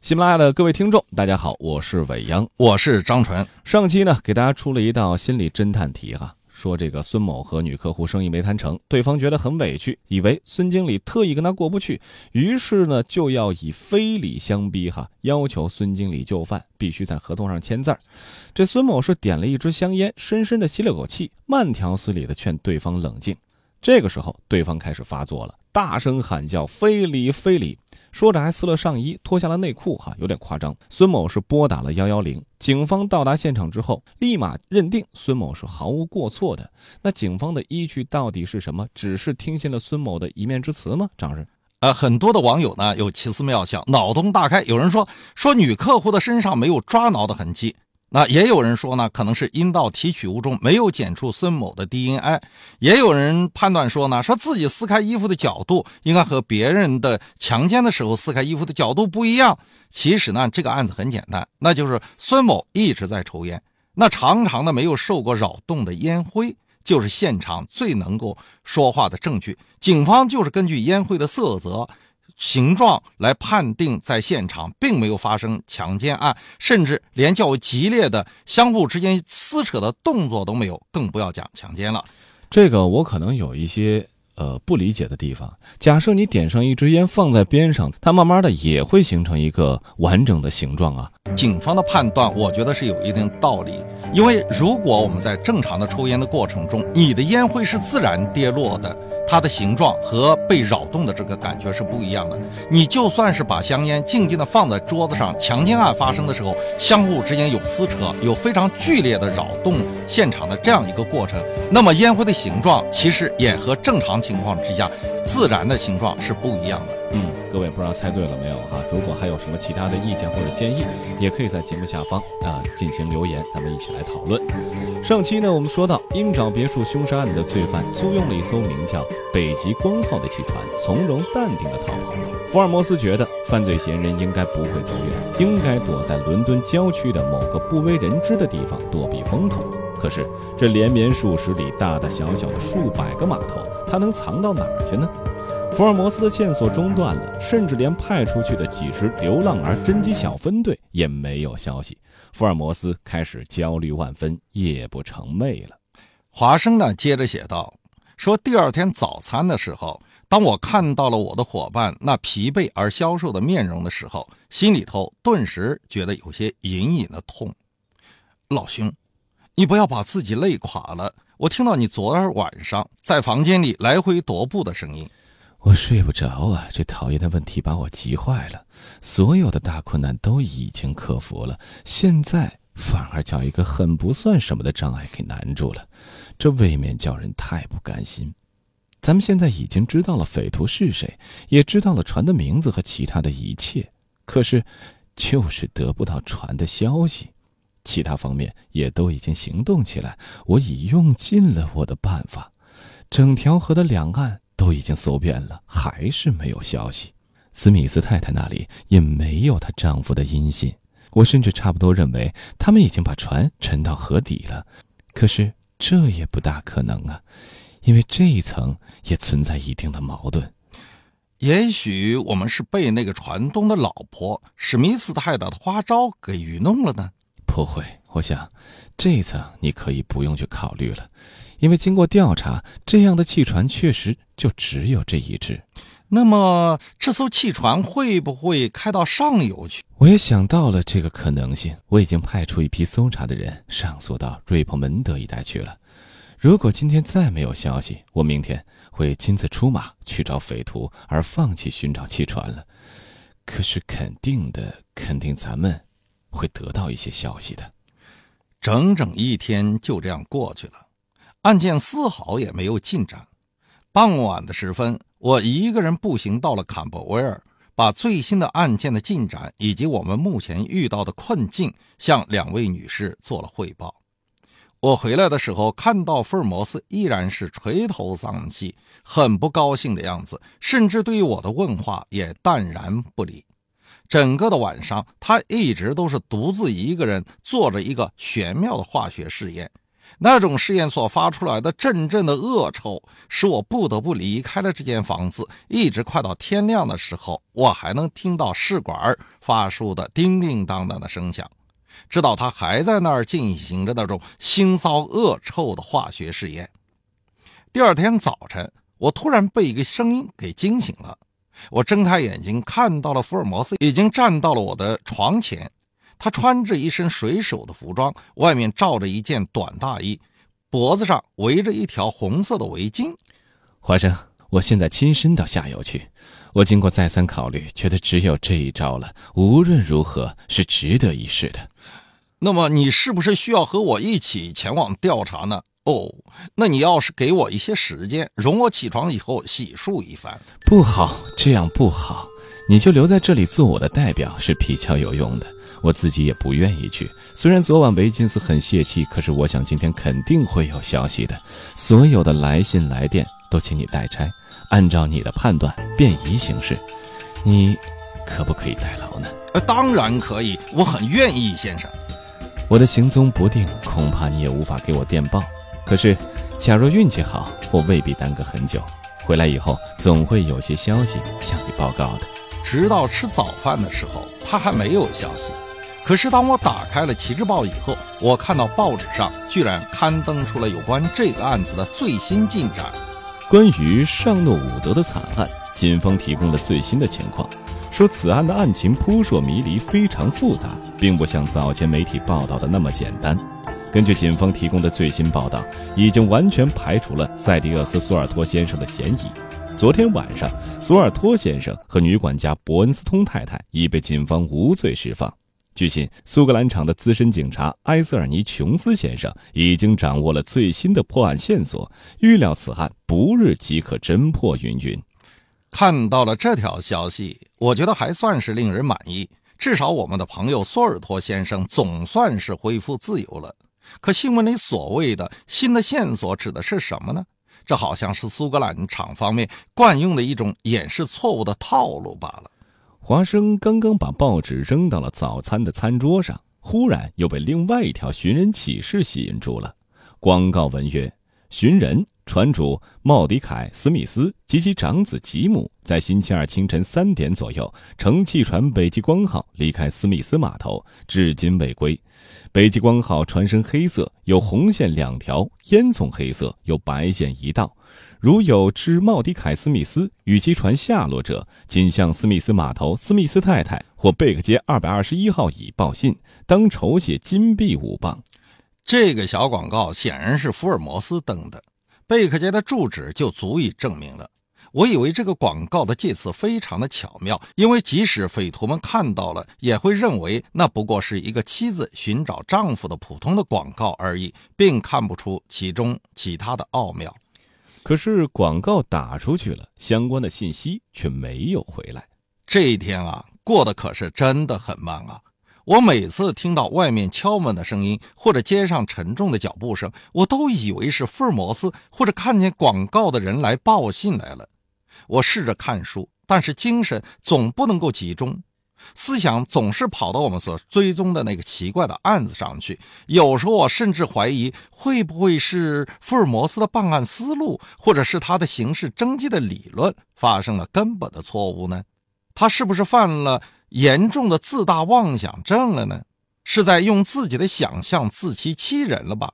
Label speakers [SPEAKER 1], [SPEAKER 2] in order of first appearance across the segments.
[SPEAKER 1] 喜马拉雅的各位听众，大家好，我是伟阳，
[SPEAKER 2] 我是张纯。
[SPEAKER 1] 上期呢，给大家出了一道心理侦探题哈，说这个孙某和女客户生意没谈成，对方觉得很委屈，以为孙经理特意跟他过不去，于是呢就要以非礼相逼哈，要求孙经理就范，必须在合同上签字儿。这孙某是点了一支香烟，深深的吸了口气，慢条斯理的劝对方冷静。这个时候，对方开始发作了，大声喊叫：“非礼，非礼！”说着还撕了上衣，脱下了内裤，哈，有点夸张。孙某是拨打了幺幺零，警方到达现场之后，立马认定孙某是毫无过错的。那警方的依据到底是什么？只是听信了孙某的一面之词吗？张人，
[SPEAKER 2] 呃，很多的网友呢有奇思妙想，脑洞大开。有人说说女客户的身上没有抓挠的痕迹。那也有人说呢，可能是阴道提取物中没有检出孙某的 DNA，也有人判断说呢，说自己撕开衣服的角度应该和别人的强奸的时候撕开衣服的角度不一样。其实呢，这个案子很简单，那就是孙某一直在抽烟，那长长的没有受过扰动的烟灰，就是现场最能够说话的证据。警方就是根据烟灰的色泽。形状来判定，在现场并没有发生强奸案，甚至连较为激烈的相互之间撕扯的动作都没有，更不要讲强奸了。
[SPEAKER 1] 这个我可能有一些呃不理解的地方。假设你点上一支烟放在边上，它慢慢的也会形成一个完整的形状啊。
[SPEAKER 2] 警方的判断，我觉得是有一定道理。因为如果我们在正常的抽烟的过程中，你的烟灰是自然跌落的。它的形状和被扰动的这个感觉是不一样的。你就算是把香烟静静地放在桌子上，强奸案发生的时候，相互之间有撕扯，有非常剧烈的扰动现场的这样一个过程，那么烟灰的形状其实也和正常情况之下自然的形状是不一样的。
[SPEAKER 1] 嗯，各位不知道猜对了没有哈？如果还有什么其他的意见或者建议，也可以在节目下方啊进行留言，咱们一起来讨论。上期呢，我们说到鹰爪别墅凶杀案的罪犯租用了一艘名叫“北极光号”的汽船，从容淡定地逃跑。福尔摩斯觉得犯罪嫌疑人应该不会走远，应该躲在伦敦郊区的某个不为人知的地方躲避风头。可是这连绵数十里、大大小小的数百个码头，他能藏到哪儿去呢？福尔摩斯的线索中断了，甚至连派出去的几支流浪儿侦缉小分队也没有消息。福尔摩斯开始焦虑万分，夜不成寐了。
[SPEAKER 2] 华生呢，接着写道：“说第二天早餐的时候，当我看到了我的伙伴那疲惫而消瘦的面容的时候，心里头顿时觉得有些隐隐的痛。老兄，你不要把自己累垮了。我听到你昨儿晚上在房间里来回踱步的声音。”
[SPEAKER 1] 我睡不着啊！这讨厌的问题把我急坏了。所有的大困难都已经克服了，现在反而叫一个很不算什么的障碍给难住了，这未免叫人太不甘心。咱们现在已经知道了匪徒是谁，也知道了船的名字和其他的一切，可是就是得不到船的消息。其他方面也都已经行动起来，我已用尽了我的办法，整条河的两岸。都已经搜遍了，还是没有消息。斯密斯太太那里也没有她丈夫的音信。我甚至差不多认为他们已经把船沉到河底了。可是这也不大可能啊，因为这一层也存在一定的矛盾。
[SPEAKER 2] 也许我们是被那个船东的老婆史密斯太太的花招给愚弄了呢？
[SPEAKER 1] 不会，我想这一层你可以不用去考虑了。因为经过调查，这样的汽船确实就只有这一只。
[SPEAKER 2] 那么，这艘汽船会不会开到上游去？
[SPEAKER 1] 我也想到了这个可能性。我已经派出一批搜查的人上溯到瑞普门德一带去了。如果今天再没有消息，我明天会亲自出马去找匪徒，而放弃寻找汽船了。可是，肯定的，肯定咱们会得到一些消息的。
[SPEAKER 2] 整整一天就这样过去了。案件丝毫也没有进展。傍晚的时分，我一个人步行到了坎伯威尔，把最新的案件的进展以及我们目前遇到的困境向两位女士做了汇报。我回来的时候，看到福尔摩斯依然是垂头丧气、很不高兴的样子，甚至对于我的问话也淡然不理。整个的晚上，他一直都是独自一个人做着一个玄妙的化学试验。那种试验所发出来的阵阵的恶臭，使我不得不离开了这间房子。一直快到天亮的时候，我还能听到试管发出的叮叮当当的声响，知道他还在那儿进行着那种腥臊恶臭的化学试验。第二天早晨，我突然被一个声音给惊醒了。我睁开眼睛，看到了福尔摩斯已经站到了我的床前。他穿着一身水手的服装，外面罩着一件短大衣，脖子上围着一条红色的围巾。
[SPEAKER 1] 华生，我现在亲身到下游去。我经过再三考虑，觉得只有这一招了。无论如何，是值得一试的。
[SPEAKER 2] 那么，你是不是需要和我一起前往调查呢？哦，那你要是给我一些时间，容我起床以后洗漱一番。
[SPEAKER 1] 不好，这样不好。你就留在这里做我的代表，是比较有用的。我自己也不愿意去。虽然昨晚维金斯很泄气，可是我想今天肯定会有消息的。所有的来信来电都请你代拆，按照你的判断便宜行事。你可不可以代劳呢？
[SPEAKER 2] 呃，当然可以，我很愿意，先生。
[SPEAKER 1] 我的行踪不定，恐怕你也无法给我电报。可是，假若运气好，我未必耽搁很久。回来以后，总会有些消息向你报告的。
[SPEAKER 2] 直到吃早饭的时候，他还没有消息。可是当我打开了《旗帜报》以后，我看到报纸上居然刊登出了有关这个案子的最新进展。
[SPEAKER 1] 关于尚诺伍德的惨案，警方提供了最新的情况，说此案的案情扑朔迷离，非常复杂，并不像早前媒体报道的那么简单。根据警方提供的最新报道，已经完全排除了塞迪厄斯·索尔托先生的嫌疑。昨天晚上，索尔托先生和女管家伯恩斯通太太已被警方无罪释放。据悉，苏格兰场的资深警察埃瑟尔尼·琼斯先生已经掌握了最新的破案线索，预料此案不日即可侦破。云云，
[SPEAKER 2] 看到了这条消息，我觉得还算是令人满意。至少我们的朋友索尔托先生总算是恢复自由了。可新闻里所谓的新的线索指的是什么呢？这好像是苏格兰场方面惯用的一种掩饰错误的套路罢了。
[SPEAKER 1] 华生刚刚把报纸扔到了早餐的餐桌上，忽然又被另外一条寻人启事吸引住了。广告文曰：“寻人船主茂迪凯·斯密斯及其长子吉姆在星期二清晨三点左右乘汽船北极光号离开斯密斯码头，至今未归。北极光号船身黑色，有红线两条，烟囱黑色，有白线一道。”如有知茂迪凯·斯密斯与其船下落者，请向斯密斯码头斯密斯太太或贝克街二百二十一号乙报信，当酬谢金币五磅。
[SPEAKER 2] 这个小广告显然是福尔摩斯登的，贝克街的住址就足以证明了。我以为这个广告的借词非常的巧妙，因为即使匪徒们看到了，也会认为那不过是一个妻子寻找丈夫的普通的广告而已，并看不出其中其他的奥妙。
[SPEAKER 1] 可是广告打出去了，相关的信息却没有回来。
[SPEAKER 2] 这一天啊，过得可是真的很慢啊！我每次听到外面敲门的声音，或者街上沉重的脚步声，我都以为是福尔摩斯或者看见广告的人来报信来了。我试着看书，但是精神总不能够集中。思想总是跑到我们所追踪的那个奇怪的案子上去。有时候我甚至怀疑，会不会是福尔摩斯的办案思路，或者是他的刑事侦缉的理论发生了根本的错误呢？他是不是犯了严重的自大妄想症了呢？是在用自己的想象自欺欺人了吧？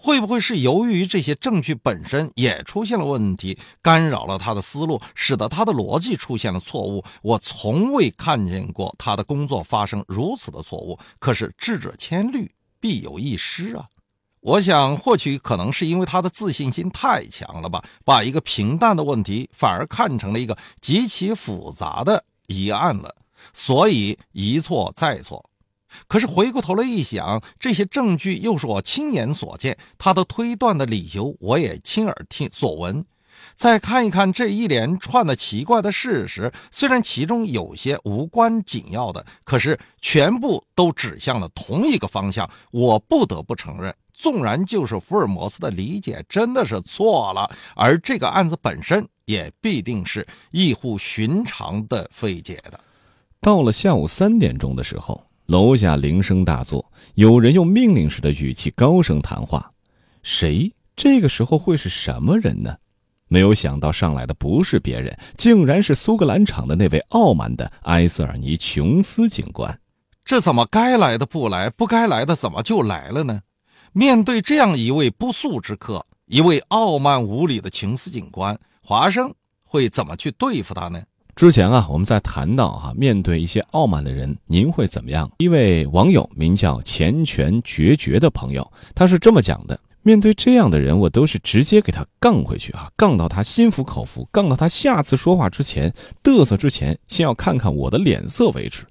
[SPEAKER 2] 会不会是由于这些证据本身也出现了问题，干扰了他的思路，使得他的逻辑出现了错误？我从未看见过他的工作发生如此的错误。可是智者千虑，必有一失啊！我想，或许可能是因为他的自信心太强了吧，把一个平淡的问题反而看成了一个极其复杂的疑案了，所以一错再错。可是回过头来一想，这些证据又是我亲眼所见，他的推断的理由我也亲耳听所闻。再看一看这一连串的奇怪的事实，虽然其中有些无关紧要的，可是全部都指向了同一个方向。我不得不承认，纵然就是福尔摩斯的理解真的是错了，而这个案子本身也必定是异乎寻常的费解的。
[SPEAKER 1] 到了下午三点钟的时候。楼下铃声大作，有人用命令式的语气高声谈话。谁？这个时候会是什么人呢？没有想到上来的不是别人，竟然是苏格兰场的那位傲慢的埃瑟尔尼·琼斯警官。
[SPEAKER 2] 这怎么该来的不来，不该来的怎么就来了呢？面对这样一位不速之客，一位傲慢无礼的琼斯警官，华生会怎么去对付他呢？
[SPEAKER 1] 之前啊，我们在谈到哈，面对一些傲慢的人，您会怎么样？一位网友名叫钱权决绝的朋友，他是这么讲的。面对这样的人，我都是直接给他杠回去啊，杠到他心服口服，杠到他下次说话之前、嘚瑟之前，先要看看我的脸色为止。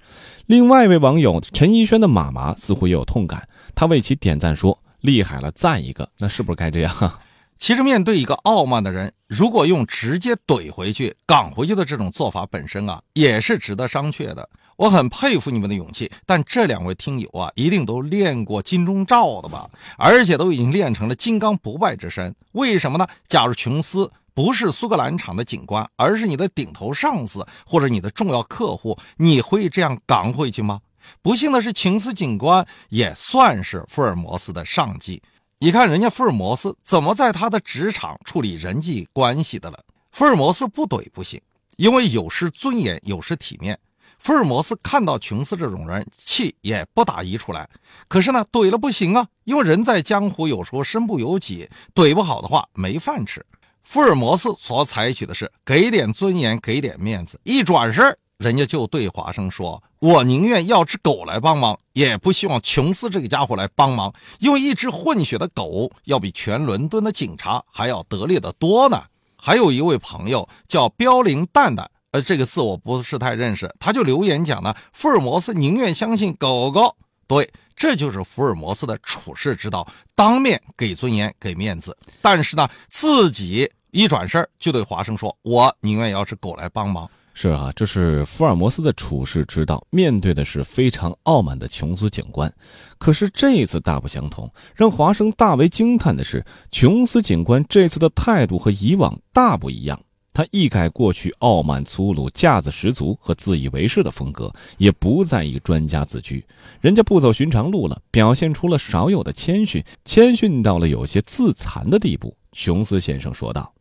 [SPEAKER 1] 另外一位网友陈怡轩的妈妈似乎也有痛感，他为其点赞说：“厉害了，赞一个。”那是不是该这样？
[SPEAKER 2] 其实，面对一个傲慢的人，如果用直接怼回去、杠回去的这种做法本身啊，也是值得商榷的。我很佩服你们的勇气，但这两位听友啊，一定都练过金钟罩的吧？而且都已经练成了金刚不败之身。为什么呢？假如琼斯不是苏格兰场的警官，而是你的顶头上司或者你的重要客户，你会这样赶回去吗？不幸的是，琼斯警官也算是福尔摩斯的上级。你看人家福尔摩斯怎么在他的职场处理人际关系的了？福尔摩斯不怼不行，因为有失尊严，有失体面。福尔摩斯看到琼斯这种人，气也不打一处来。可是呢，怼了不行啊，因为人在江湖，有时候身不由己，怼不好的话没饭吃。福尔摩斯所采取的是给点尊严，给点面子。一转身，人家就对华生说：“我宁愿要只狗来帮忙，也不希望琼斯这个家伙来帮忙，因为一只混血的狗要比全伦敦的警察还要得力的多呢。”还有一位朋友叫标灵蛋蛋。呃，这个字我不是太认识，他就留言讲呢，福尔摩斯宁愿相信狗狗。对，这就是福尔摩斯的处世之道，当面给尊严，给面子，但是呢，自己一转身就对华生说：“我宁愿要只狗来帮忙。”
[SPEAKER 1] 是啊，这是福尔摩斯的处世之道，面对的是非常傲慢的琼斯警官。可是这一次大不相同，让华生大为惊叹的是，琼斯警官这次的态度和以往大不一样。他一改过去傲慢粗鲁、架子十足和自以为是的风格，也不再以专家自居，人家不走寻常路了，表现出了少有的谦逊，谦逊到了有些自残的地步。琼斯先生说道：“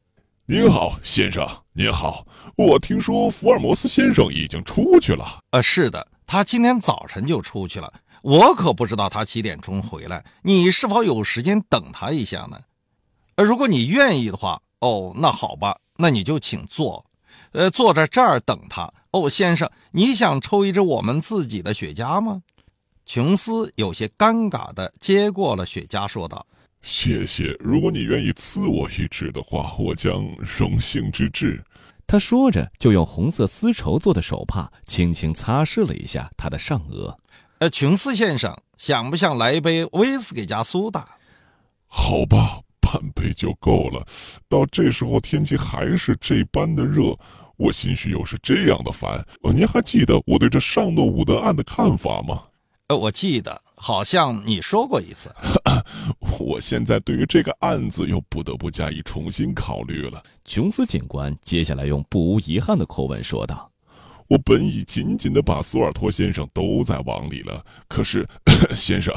[SPEAKER 3] 您好，先生，您好。我听说福尔摩斯先生已经出去了。
[SPEAKER 2] 呃，是的，他今天早晨就出去了。我可不知道他几点钟回来。你是否有时间等他一下呢？呃，如果你愿意的话，哦，那好吧。”那你就请坐，呃，坐在这儿等他。哦，先生，你想抽一支我们自己的雪茄吗？琼斯有些尴尬的接过了雪茄，说道：“
[SPEAKER 3] 谢谢，如果你愿意赐我一支的话，我将荣幸之至。”
[SPEAKER 1] 他说着，就用红色丝绸做的手帕轻轻擦拭了一下他的上额。
[SPEAKER 2] 呃，琼斯先生，想不想来一杯威士忌加苏打？
[SPEAKER 3] 好吧。半杯就够了。到这时候天气还是这般的热，我心绪又是这样的烦。呃，您还记得我对这上诺伍德案的看法吗？
[SPEAKER 2] 呃，我记得，好像你说过一次。
[SPEAKER 3] 我现在对于这个案子又不得不加以重新考虑了。
[SPEAKER 1] 琼斯警官接下来用不无遗憾的口吻说道。
[SPEAKER 3] 我本已紧紧的把索尔托先生兜在网里了，可是，先生，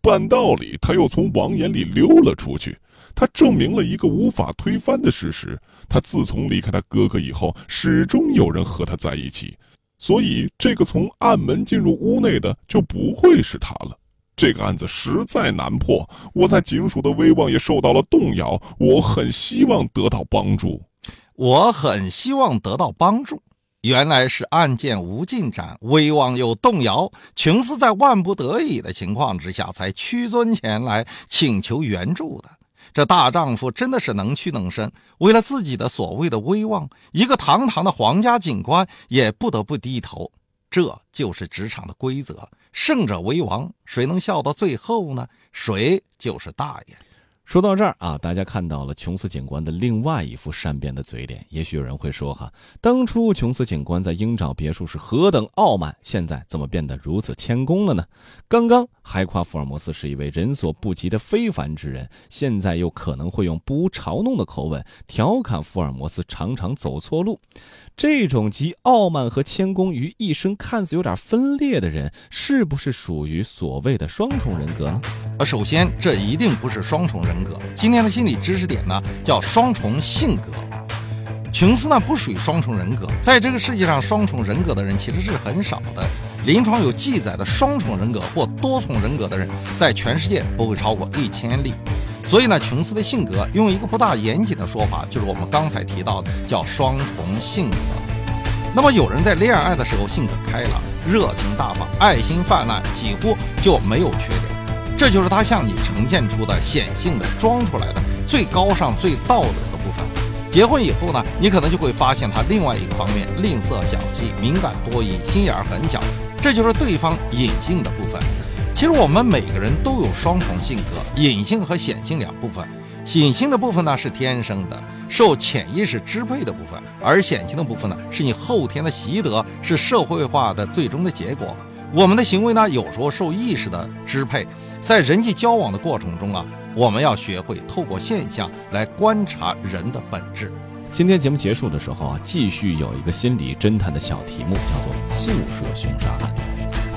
[SPEAKER 3] 半道里他又从网眼里溜了出去。他证明了一个无法推翻的事实：他自从离开他哥哥以后，始终有人和他在一起。所以，这个从暗门进入屋内的就不会是他了。这个案子实在难破，我在警署的威望也受到了动摇。我很希望得到帮助。
[SPEAKER 2] 我很希望得到帮助。原来是案件无进展，威望又动摇。琼斯在万不得已的情况之下，才屈尊前来请求援助的。这大丈夫真的是能屈能伸，为了自己的所谓的威望，一个堂堂的皇家警官也不得不低头。这就是职场的规则，胜者为王，谁能笑到最后呢？谁就是大爷。
[SPEAKER 1] 说到这儿啊，大家看到了琼斯警官的另外一副善变的嘴脸。也许有人会说：“哈，当初琼斯警官在鹰爪别墅是何等傲慢，现在怎么变得如此谦恭了呢？刚刚还夸福尔摩斯是一位人所不及的非凡之人，现在又可能会用不无嘲弄的口吻调侃福尔摩斯常常走错路。这种集傲慢和谦恭于一身、看似有点分裂的人，是不是属于所谓的双重人格呢？
[SPEAKER 2] 首先，这一定不是双重人。人格。今天的心理知识点呢，叫双重性格。琼斯呢不属于双重人格，在这个世界上，双重人格的人其实是很少的。临床有记载的双重人格或多重人格的人，在全世界不会超过一千例。所以呢，琼斯的性格用一个不大严谨的说法，就是我们刚才提到的叫双重性格。那么有人在恋爱的时候性格开朗、热情大方、爱心泛滥，几乎就没有缺点，这就是他向你呈现出的显性的、装出来的最高尚、最道德的部分。结婚以后呢，你可能就会发现他另外一个方面：吝啬小气、敏感多疑、心眼很小。这就是对方隐性的部分。其实我们每个人都有双重性格，隐性和显性两部分。隐性的部分呢是天生的，受潜意识支配的部分；而显性的部分呢是你后天的习得，是社会化的最终的结果。我们的行为呢有时候受意识的支配，在人际交往的过程中啊。我们要学会透过现象来观察人的本质。
[SPEAKER 1] 今天节目结束的时候啊，继续有一个心理侦探的小题目，叫做宿舍凶杀案。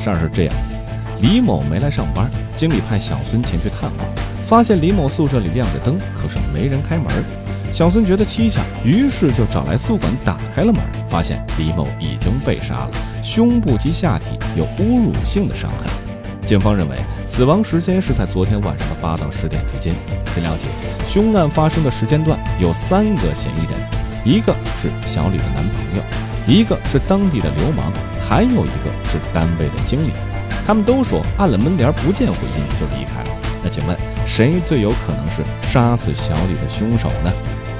[SPEAKER 1] 事儿是这样：李某没来上班，经理派小孙前去探望，发现李某宿舍里亮着灯，可是没人开门。小孙觉得蹊跷，于是就找来宿管打开了门，发现李某已经被杀了，胸部及下体有侮辱性的伤痕。警方认为，死亡时间是在昨天晚上的八到十点之间。据了解，凶案发生的时间段有三个嫌疑人，一个是小李的男朋友，一个是当地的流氓，还有一个是单位的经理。他们都说按了门帘不见回音就离开了。那请问，谁最有可能是杀死小李的凶手呢？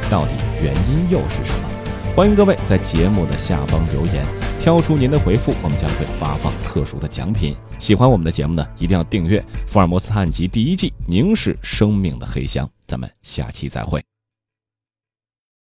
[SPEAKER 1] 到底原因又是什么？欢迎各位在节目的下方留言，挑出您的回复，我们将会发放特殊的奖品。喜欢我们的节目呢，一定要订阅《福尔摩斯探案集》第一季《凝视生命的黑箱》。咱们下期再会。